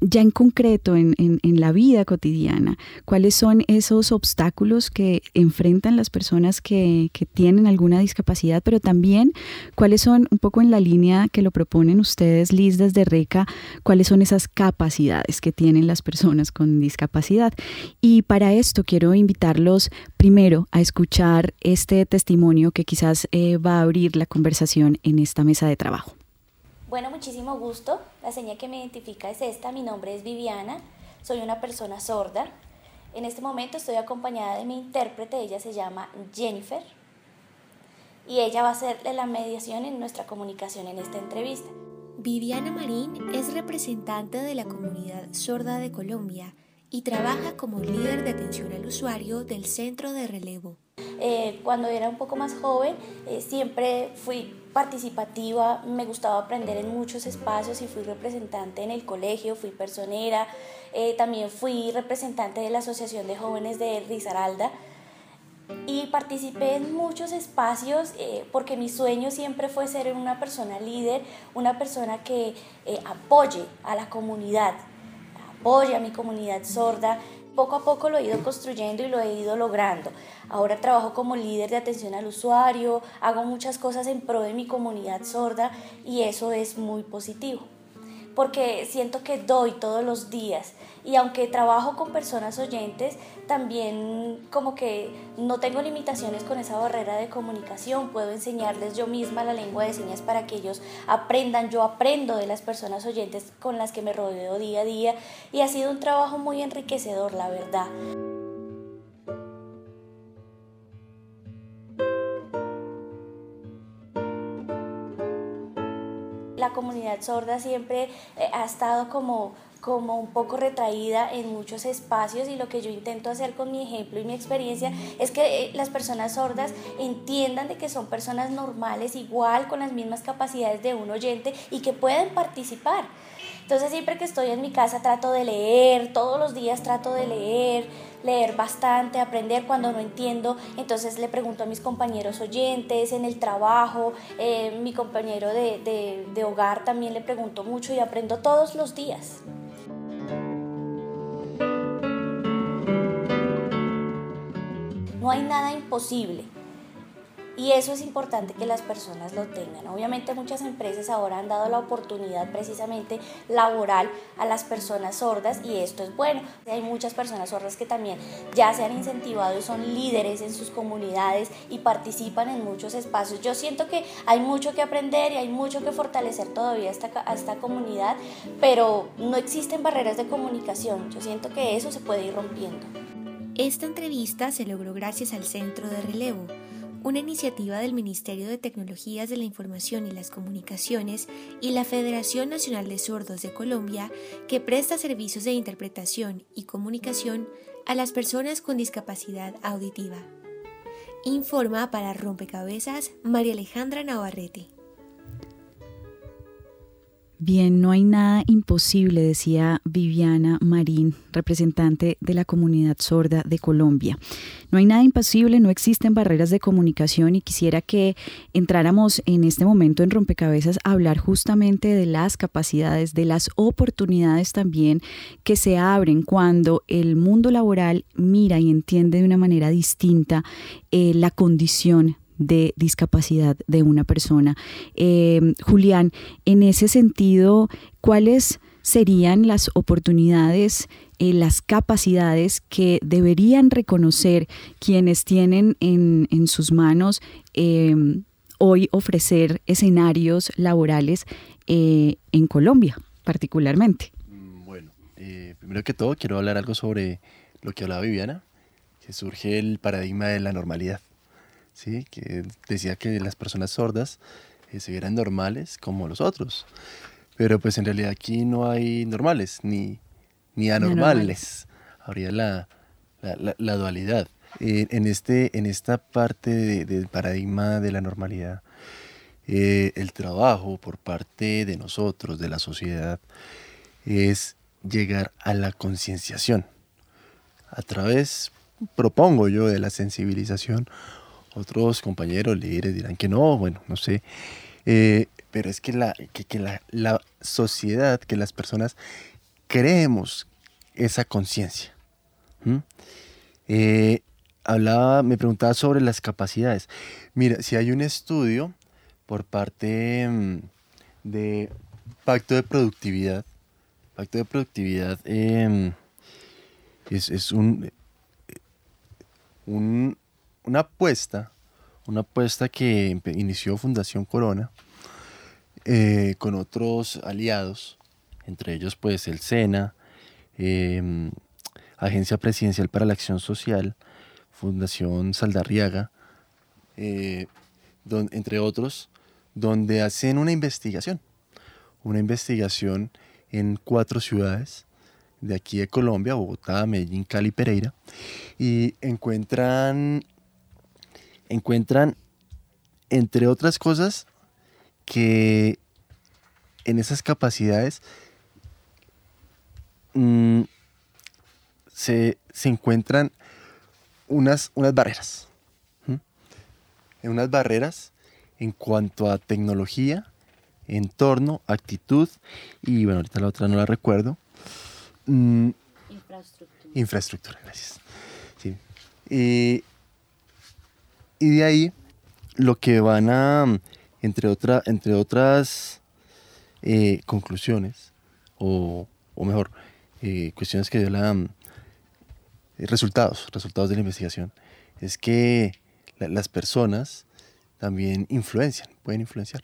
ya en concreto en, la vida cotidiana, cuáles son esos obstáculos que enfrentan las personas que, tienen alguna discapacidad, pero también cuáles son, un poco en la línea que lo proponen ustedes, Liz, desde RECA, cuáles son esas capacidades que tienen las personas con discapacidad. Y para esto quiero invitarlos primero a escuchar este testimonio que quizás eh, va a abrir la conversación en esta mesa de trabajo. Bueno, muchísimo gusto. La señal que me identifica es esta. Mi nombre es Viviana. Soy una persona sorda. En este momento estoy acompañada de mi intérprete. Ella se llama Jennifer. Y ella va a ser la mediación en nuestra comunicación en esta entrevista. Viviana Marín es representante de la comunidad sorda de Colombia y trabaja como líder de atención al usuario del centro de relevo. Eh, cuando era un poco más joven, eh, siempre fui participativa, me gustaba aprender en muchos espacios y fui representante en el colegio, fui personera, eh, también fui representante de la Asociación de Jóvenes de Risaralda y participé en muchos espacios porque mi sueño siempre fue ser una persona líder, una persona que apoye a la comunidad, apoye a mi comunidad sorda poco a poco lo he ido construyendo y lo he ido logrando. Ahora trabajo como líder de atención al usuario, hago muchas cosas en pro de mi comunidad sorda y eso es muy positivo porque siento que doy todos los días y aunque trabajo con personas oyentes, también como que no tengo limitaciones con esa barrera de comunicación, puedo enseñarles yo misma la lengua de señas para que ellos aprendan, yo aprendo de las personas oyentes con las que me rodeo día a día y ha sido un trabajo muy enriquecedor, la verdad. la comunidad sorda siempre eh, ha estado como como un poco retraída en muchos espacios y lo que yo intento hacer con mi ejemplo y mi experiencia es que eh, las personas sordas entiendan de que son personas normales igual con las mismas capacidades de un oyente y que pueden participar. Entonces siempre que estoy en mi casa trato de leer, todos los días trato de leer, leer bastante, aprender cuando no entiendo, entonces le pregunto a mis compañeros oyentes, en el trabajo, eh, mi compañero de, de hogar también le pregunto mucho y aprendo todos los días. No hay nada imposible. Y eso es importante que las personas lo tengan. Obviamente muchas empresas ahora han dado la oportunidad precisamente laboral a las personas sordas y esto es bueno. Hay muchas personas sordas que también ya se han incentivado y son líderes en sus comunidades y participan en muchos espacios. Yo siento que hay mucho que aprender y hay mucho que fortalecer todavía esta, a esta comunidad, pero no existen barreras de comunicación. Yo siento que eso se puede ir rompiendo. Esta entrevista se logró gracias al Centro de Relevo una iniciativa del Ministerio de Tecnologías de la Información y las Comunicaciones y la Federación Nacional de Sordos de Colombia que presta servicios de interpretación y comunicación a las personas con discapacidad auditiva. Informa para Rompecabezas María Alejandra Navarrete. Bien, no hay nada imposible, decía Viviana Marín, representante de la comunidad sorda de Colombia. No hay nada imposible, no existen barreras de comunicación y quisiera que entráramos en este momento en rompecabezas a hablar justamente de las capacidades, de las oportunidades también que se abren cuando el mundo laboral mira y entiende de una manera distinta eh, la condición de discapacidad de una persona. Eh, Julián, en ese sentido, ¿cuáles serían las oportunidades, eh, las capacidades que deberían reconocer quienes tienen en, sus manos em, hoy ofrecer escenarios laborales eh, en Colombia particularmente? Bueno, primero que todo quiero hablar algo sobre lo que hablaba Viviana, que surge el paradigma de la normalidad. ¿Sí? que decía que las personas sordas eh, se vieran normales como los otros. Pero pues en realidad aquí no hay normales ni, ni anormales. Habría la, la, dualidad. Eh, en, este, en esta parte del paradigma de la normalidad, eh, el trabajo por parte de nosotros, de la sociedad, es llegar a la concienciación. A través, propongo yo, de la sensibilización otros compañeros líderes dirán que no, bueno, no sé. Eh, pero es que, la, que, la, sociedad, que las personas creemos esa conciencia. Eh, hablaba, me preguntaba sobre las capacidades. Mira, si hay un estudio por parte mm, de Pacto de Productividad, Pacto de Productividad em, es, un, un, una apuesta, una apuesta que inició Fundación Corona eh, con otros aliados, entre ellos pues el SENA, em, Agencia Presidencial para la Acción Social, Fundación Saldarriaga, eh, entre otros, donde hacen una investigación, una investigación en cuatro ciudades de aquí de Colombia, Bogotá, Medellín, Cali, Pereira, y encuentran encuentran, entre otras cosas, que en esas capacidades mm, se, encuentran unas, unas barreras. en Unas barreras en cuanto a tecnología, entorno, actitud y bueno, ahorita la otra no la recuerdo. Mm, infraestructura. infraestructura, gracias. Y, de ahí lo que van a, entre, otra, entre otras eh, conclusiones, o, mejor, eh, cuestiones que dio la, resultados, resultados de la investigación, es que las personas también influencian, pueden influenciar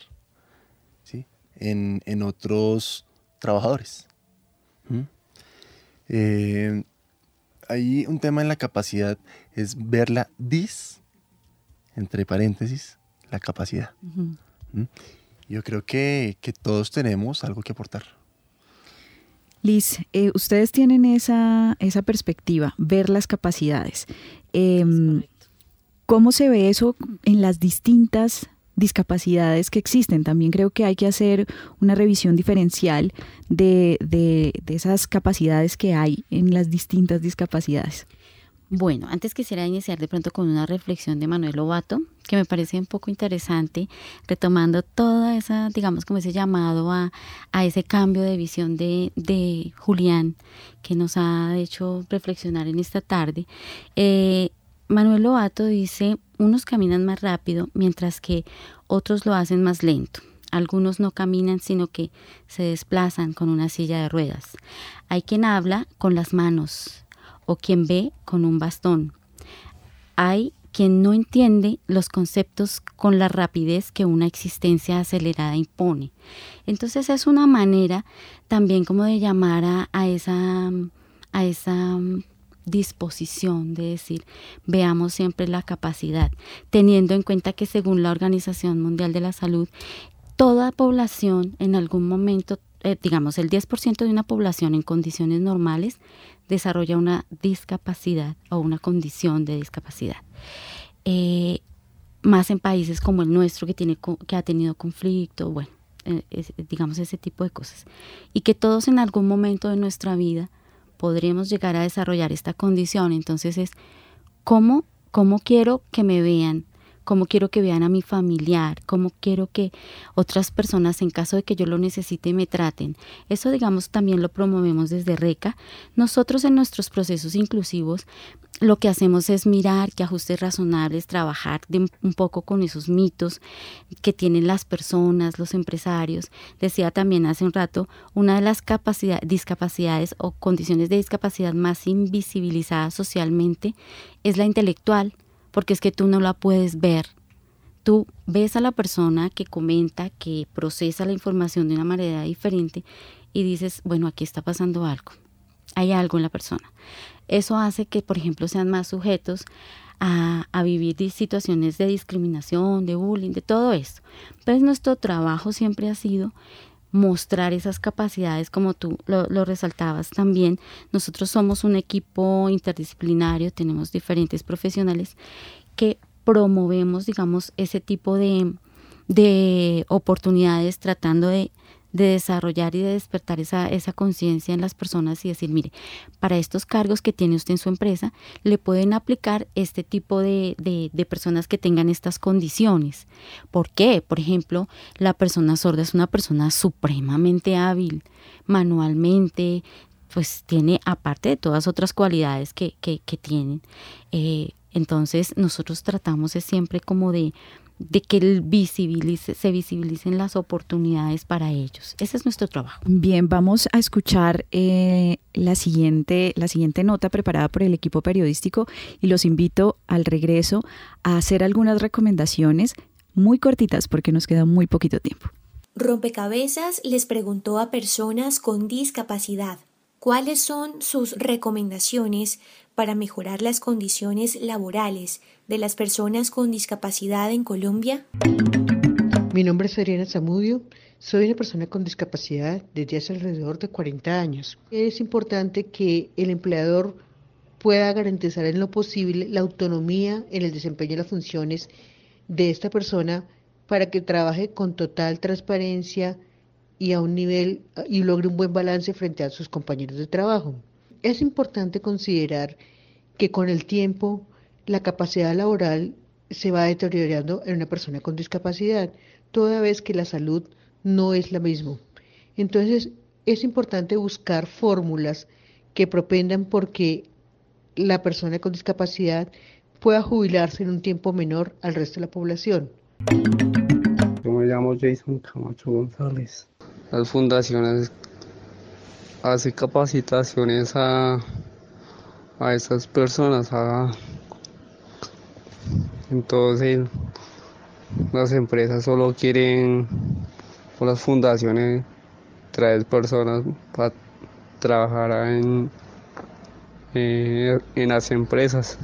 ¿sí? en, otros trabajadores. ¿Mm? Eh, hay un tema en la capacidad, es ver la dis, entre paréntesis, la capacidad. ¿Mm? Yo creo que, todos tenemos algo que aportar. Liz, eh, ustedes tienen esa, esa perspectiva, ver las capacidades. Em, ¿Cómo se ve eso en las distintas discapacidades que existen? También creo que hay que hacer una revisión diferencial de, esas capacidades que hay en las distintas discapacidades. Bueno, antes quisiera iniciar de pronto con una reflexión de Manuel Lobato, que me parece un poco interesante, retomando toda esa, digamos, como ese llamado a, ese cambio de visión de, de, Julián, que nos ha hecho reflexionar en esta tarde. Eh, Manuel Lobato dice, unos caminan más rápido mientras que otros lo hacen más lento. Algunos no caminan sino que se desplazan con una silla de ruedas. Hay quien habla con las manos o quien ve con un bastón. Hay quien no entiende los conceptos con la rapidez que una existencia acelerada impone. Entonces es una manera también como de llamar a, esa, a esa disposición de decir, veamos siempre la capacidad, teniendo en cuenta que según la Organización Mundial de la Salud, toda población en algún momento, eh, digamos, el 10% de una población en condiciones normales desarrolla una discapacidad o una condición de discapacidad. Eh, más en países como el nuestro que, tiene, que ha tenido conflicto, bueno, eh, digamos ese tipo de cosas. Y que todos en algún momento de nuestra vida podremos llegar a desarrollar esta condición. Entonces es cómo, cómo quiero que me vean, cómo quiero que vean a mi familiar, cómo quiero que otras personas en caso de que yo lo necesite me traten. Eso digamos también lo promovemos desde RECA. Nosotros en nuestros procesos inclusivos lo que hacemos es mirar qué ajustes razonables, trabajar un poco con esos mitos que tienen las personas, los empresarios. Decía también hace un rato, una de las discapacidades o condiciones de discapacidad más invisibilizadas socialmente es la intelectual, porque es que tú no la puedes ver. Tú ves a la persona que comenta, que procesa la información de una manera diferente y dices, bueno, aquí está pasando algo. Hay algo en la persona. Eso hace que, por ejemplo, sean más sujetos a, vivir situaciones de discriminación, de bullying, de todo esto. Entonces nuestro trabajo siempre ha sido mostrar esas capacidades como tú lo, resaltabas también. Nosotros somos un equipo interdisciplinario, tenemos diferentes profesionales que promovemos, digamos, ese tipo de, de oportunidades tratando de de desarrollar y de despertar esa, esa conciencia en las personas y decir, mire, para estos cargos que tiene usted en su empresa, le pueden aplicar este tipo de, de, personas que tengan estas condiciones. ¿Por qué? Por ejemplo, la persona sorda es una persona supremamente hábil manualmente, pues tiene, aparte de todas otras cualidades que, que, tienen, eh, entonces nosotros tratamos siempre como de, de que se visibilicen las oportunidades para ellos. Ese es nuestro trabajo. Bien, vamos a escuchar eh, la, siguiente, la siguiente nota preparada por el equipo periodístico y los invito al regreso a hacer algunas recomendaciones muy cortitas porque nos queda muy poquito tiempo. Rompecabezas les preguntó a personas con discapacidad cuáles son sus recomendaciones para mejorar las condiciones laborales de las personas con discapacidad en Colombia? Mi nombre es Adriana Zamudio. Soy una persona con discapacidad desde hace alrededor de 40 años. Es importante que el empleador pueda garantizar en lo posible la autonomía en el desempeño de las funciones de esta persona para que trabaje con total transparencia y a un nivel y logre un buen balance frente a sus compañeros de trabajo. Es importante considerar que con el tiempo la capacidad laboral se va deteriorando en una persona con discapacidad, toda vez que la salud no es la misma. Entonces, es importante buscar fórmulas que propendan porque la persona con discapacidad pueda jubilarse en un tiempo menor al resto de la población. Yo me llamo Jason Camacho González. Las fundaciones hacen capacitaciones a, a esas personas. entonces, las empresas solo quieren, las fundaciones, traer personas para trabajar en, eh, en las empresas.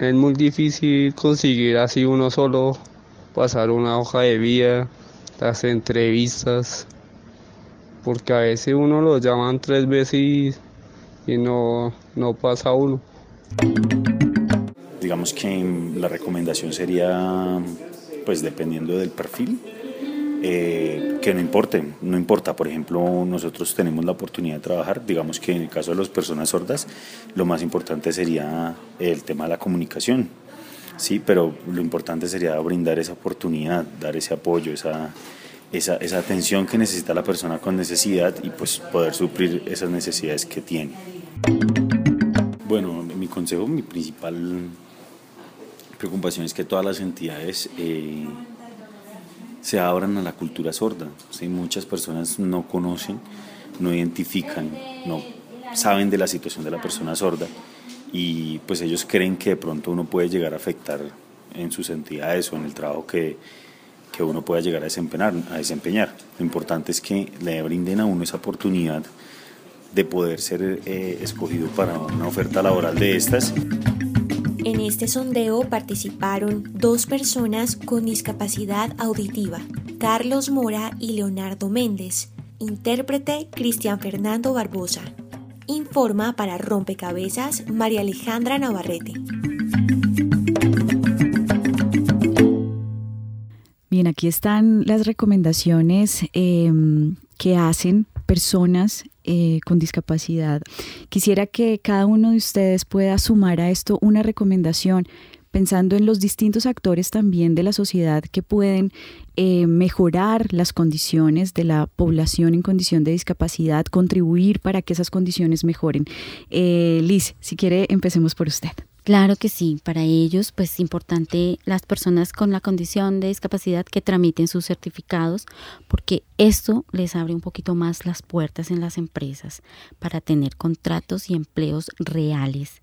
Es muy difícil conseguir así uno solo pasar una hoja de vida, las entrevistas, porque a veces uno lo llaman tres veces y, no, no pasa uno. Digamos que la recomendación sería, pues dependiendo del perfil, eh, que no importe, no importa. Por ejemplo, nosotros tenemos la oportunidad de trabajar, digamos que en el caso de las personas sordas, lo más importante sería el tema de la comunicación, sí, pero lo importante sería brindar esa oportunidad, dar ese apoyo, esa, esa, esa atención que necesita la persona con necesidad y pues poder suplir esas necesidades que tiene. Bueno, mi consejo, mi principal preocupación es que todas las entidades eh, se abran a la cultura sorda. ¿sí? Muchas personas no conocen, no identifican, no saben de la situación de la persona sorda y pues ellos creen que de pronto uno puede llegar a afectar en sus entidades o en el trabajo que, que uno pueda llegar a desempeñar, a desempeñar. Lo importante es que le brinden a uno esa oportunidad de poder ser eh, escogido para una oferta laboral de estas. En este sondeo participaron dos personas con discapacidad auditiva, Carlos Mora y Leonardo Méndez, intérprete Cristian Fernando Barbosa. Informa para Rompecabezas María Alejandra Navarrete. Bien, aquí están las recomendaciones em, que hacen personas eh, con discapacidad. Quisiera que cada uno de ustedes pueda sumar a esto una recomendación pensando en los distintos actores también de la sociedad que pueden eh, mejorar las condiciones de la población en condición de discapacidad, contribuir para que esas condiciones mejoren. Eh, Liz, si quiere, empecemos por usted. Claro que sí, para ellos pues es importante las personas con la condición de discapacidad que tramiten sus certificados porque esto les abre un poquito más las puertas en las empresas para tener contratos y empleos reales,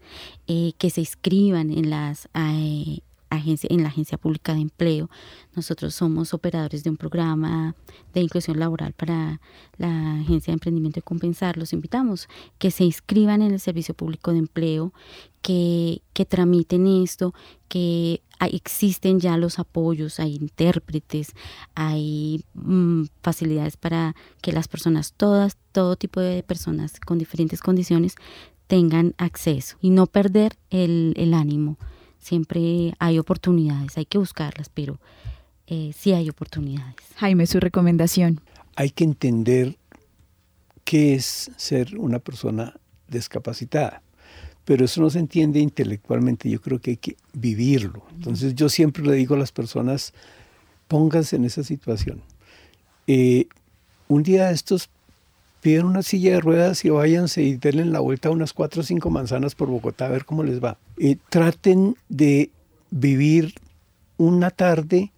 eh, que se inscriban en las eh, agencia, en la Agencia Pública de Empleo. Nosotros somos operadores de un programa de inclusión laboral para la Agencia de Emprendimiento y Compensar. Los invitamos que se inscriban en el Servicio Público de Empleo, que, que tramiten esto, que existen ya los apoyos, hay intérpretes, hay mm, facilidades para que las personas, todas, todo tipo de personas con diferentes condiciones tengan acceso y no perder el, el ánimo siempre hay oportunidades, hay que buscarlas, pero eh, sí hay oportunidades. Jaime, su recomendación. Hay que entender qué es ser una persona discapacitada, pero eso no se entiende intelectualmente, yo creo que hay que vivirlo. Entonces yo siempre le digo a las personas, pónganse en esa situación. Eh, un día de estos piden una silla de ruedas y váyanse y denle la vuelta a unas cuatro o cinco manzanas por Bogotá a ver cómo les va. Eh, traten de vivir una tarde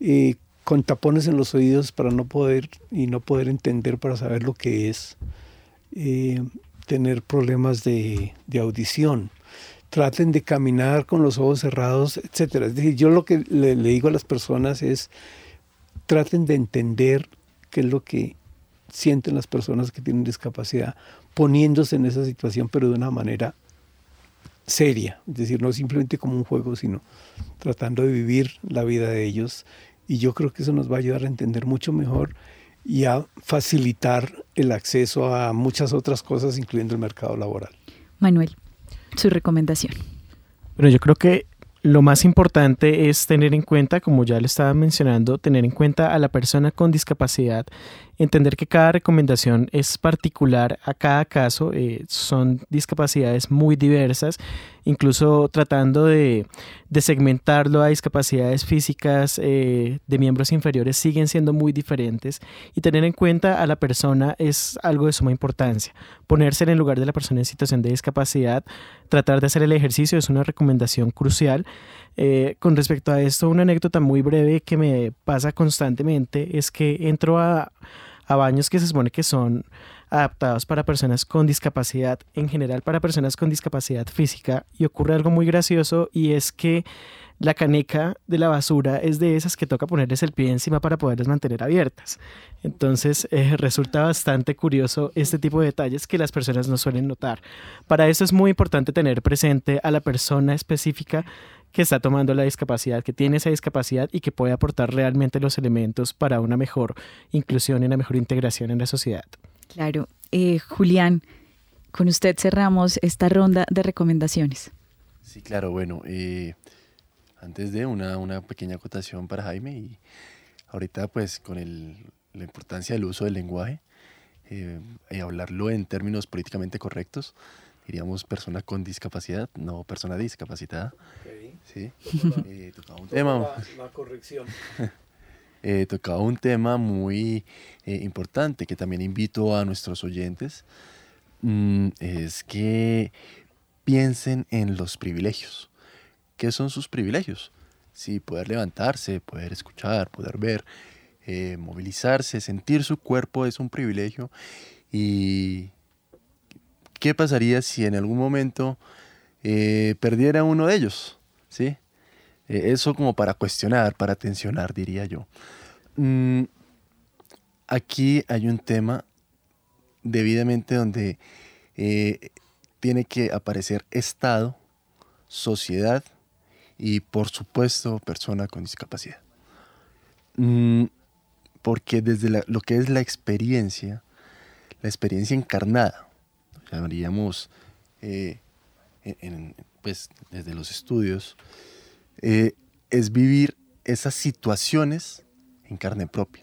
eh, con tapones en los oídos para no poder y no poder entender para saber lo que es eh, tener problemas de, audición. Traten de caminar con los ojos cerrados, etcétera. Es decir, yo lo que le digo a las personas es traten de entender qué es lo que sienten las personas que tienen discapacidad poniéndose en esa situación, pero de una manera seria, es decir, no simplemente como un juego, sino tratando de vivir la vida de ellos. Y yo creo que eso nos va a ayudar a entender mucho mejor y a facilitar el acceso a muchas otras cosas, incluyendo el mercado laboral. Manuel, su recomendación. Bueno, yo creo que lo más importante es tener en cuenta, como ya le estaba mencionando, tener en cuenta a la persona con discapacidad entender que cada recomendación es particular a cada caso, eh, son discapacidades muy diversas, incluso tratando de, segmentarlo a discapacidades físicas eh, de miembros inferiores siguen siendo muy diferentes y tener en cuenta a la persona es algo de suma importancia. Ponerse en el lugar de la persona en situación de discapacidad, tratar de hacer el ejercicio es una recomendación crucial. Eh, con respecto a esto, una anécdota muy breve que me pasa constantemente es que entro a baños que se supone que son adaptados para personas con discapacidad, en general para personas con discapacidad física, y ocurre algo muy gracioso y es que la caneca de la basura es de esas que toca ponerles el pie encima para poderlas mantener abiertas. Entonces eh, (laughs) resulta bastante curioso este tipo de detalles que las personas no suelen notar. Para eso es muy importante tener presente a la persona específica que está tomando la discapacidad, que tiene esa discapacidad y que puede aportar realmente los elementos para una mejor inclusión y una mejor integración en la sociedad. Claro. Eh, Julián, con usted cerramos esta ronda de recomendaciones. Sí, claro, bueno, eh, antes de una, una, pequeña acotación para Jaime y ahorita pues con el, la importancia del uso del lenguaje eh, y hablarlo en términos políticamente correctos, diríamos persona con discapacidad, no persona discapacitada. Sí. Eh, tocaba (laughs) un tema. La, corrección. (laughs) Eh, tocaba un tema muy eh, importante que también invito a nuestros oyentes. Mm, es que piensen en los privilegios. ¿Qué son sus privilegios? Sí, poder levantarse, poder escuchar, poder ver, movilizarse, sentir su cuerpo es un privilegio. ¿Y qué pasaría si en algún momento perdiera uno de ellos? ¿Sí? Eh, eso como para cuestionar, para tensionar, diría yo. Mm, aquí hay un tema debidamente donde eh, tiene que aparecer Estado, sociedad y por supuesto persona con discapacidad. Mm, porque desde lo que es la experiencia, la experiencia encarnada, llamaríamos eh, en, pues desde los estudios, eh, es vivir esas situaciones en carne propia.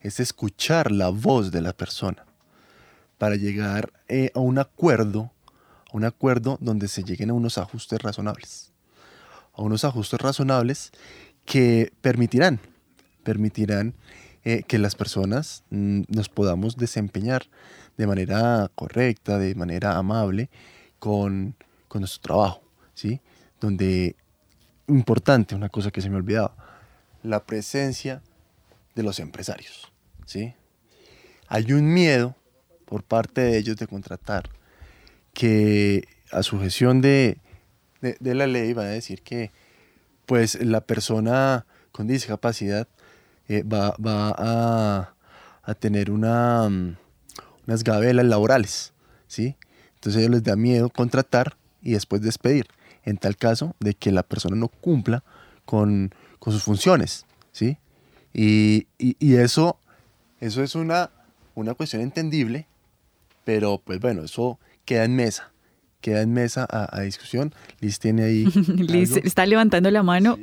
Es escuchar la voz de la persona para llegar eh, a un acuerdo, a un acuerdo donde se lleguen a unos ajustes razonables. A unos ajustes razonables que permitirán, permitirán eh, que las personas mm, nos podamos desempeñar de manera correcta, de manera amable, con con nuestro trabajo, ¿sí? Donde, importante, una cosa que se me olvidaba, la presencia de los empresarios, ¿sí? Hay un miedo por parte de ellos de contratar que a sujeción de, de, la ley van a decir que pues la persona con discapacidad eh, va, a, a, tener una, mm, unas gabelas laborales, ¿sí? Entonces ellos les da miedo contratar y después despedir, en tal caso de que la persona no cumpla con, sus funciones, ¿sí? Y, eso, eso es una, una cuestión entendible, pero pues bueno, eso queda en mesa, queda en mesa a, discusión. Liz tiene ahí... (laughs) Liz está levantando la mano.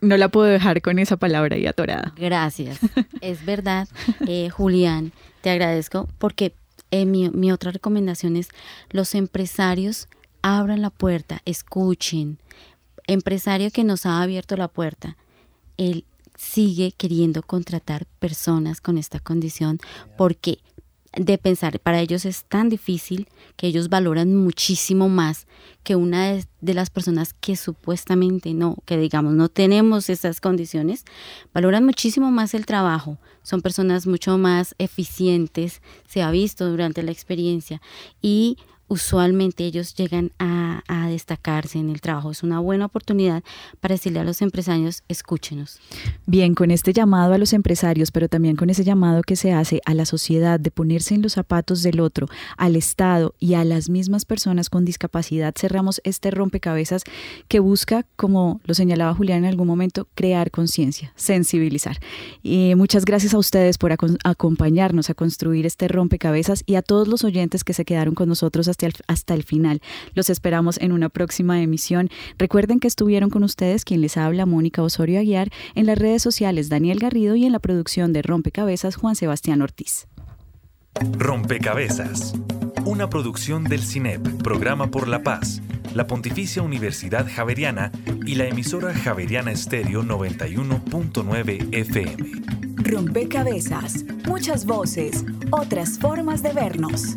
No la puedo dejar con esa palabra ahí atorada. Gracias. (laughs) es verdad, eh, Julián, te agradezco porque eh, mi, mi, otra recomendación es los empresarios abran la puerta, escuchen. Empresario que nos ha abierto la puerta, él sigue queriendo contratar personas con esta condición porque de pensar, para ellos es tan difícil que ellos valoran muchísimo más que una de, las personas que supuestamente no, que digamos no tenemos esas condiciones, valoran muchísimo más el trabajo, son personas mucho más eficientes, se ha visto durante la experiencia y usualmente ellos llegan a, destacarse en el trabajo. Es una buena oportunidad para decirle a los empresarios, escúchenos. Bien, con este llamado a los empresarios, pero también con ese llamado que se hace a la sociedad de ponerse en los zapatos del otro, al Estado y a las mismas personas con discapacidad, cerramos este rompecabezas que busca, como lo señalaba Julián en algún momento, crear conciencia, sensibilizar. Y muchas gracias a ustedes por acompañarnos a construir este rompecabezas y a todos los oyentes que se quedaron con nosotros hasta hasta el, hasta el final. Los esperamos en una próxima emisión. Recuerden que estuvieron con ustedes quien les habla, Mónica Osorio Aguiar, en las redes sociales Daniel Garrido y en la producción de Rompecabezas Juan Sebastián Ortiz. Rompecabezas. Una producción del CINEP, Programa por la Paz, la Pontificia Universidad Javeriana y la emisora Javeriana Estéreo 91.9 FM. Rompecabezas. Muchas voces, otras formas de vernos.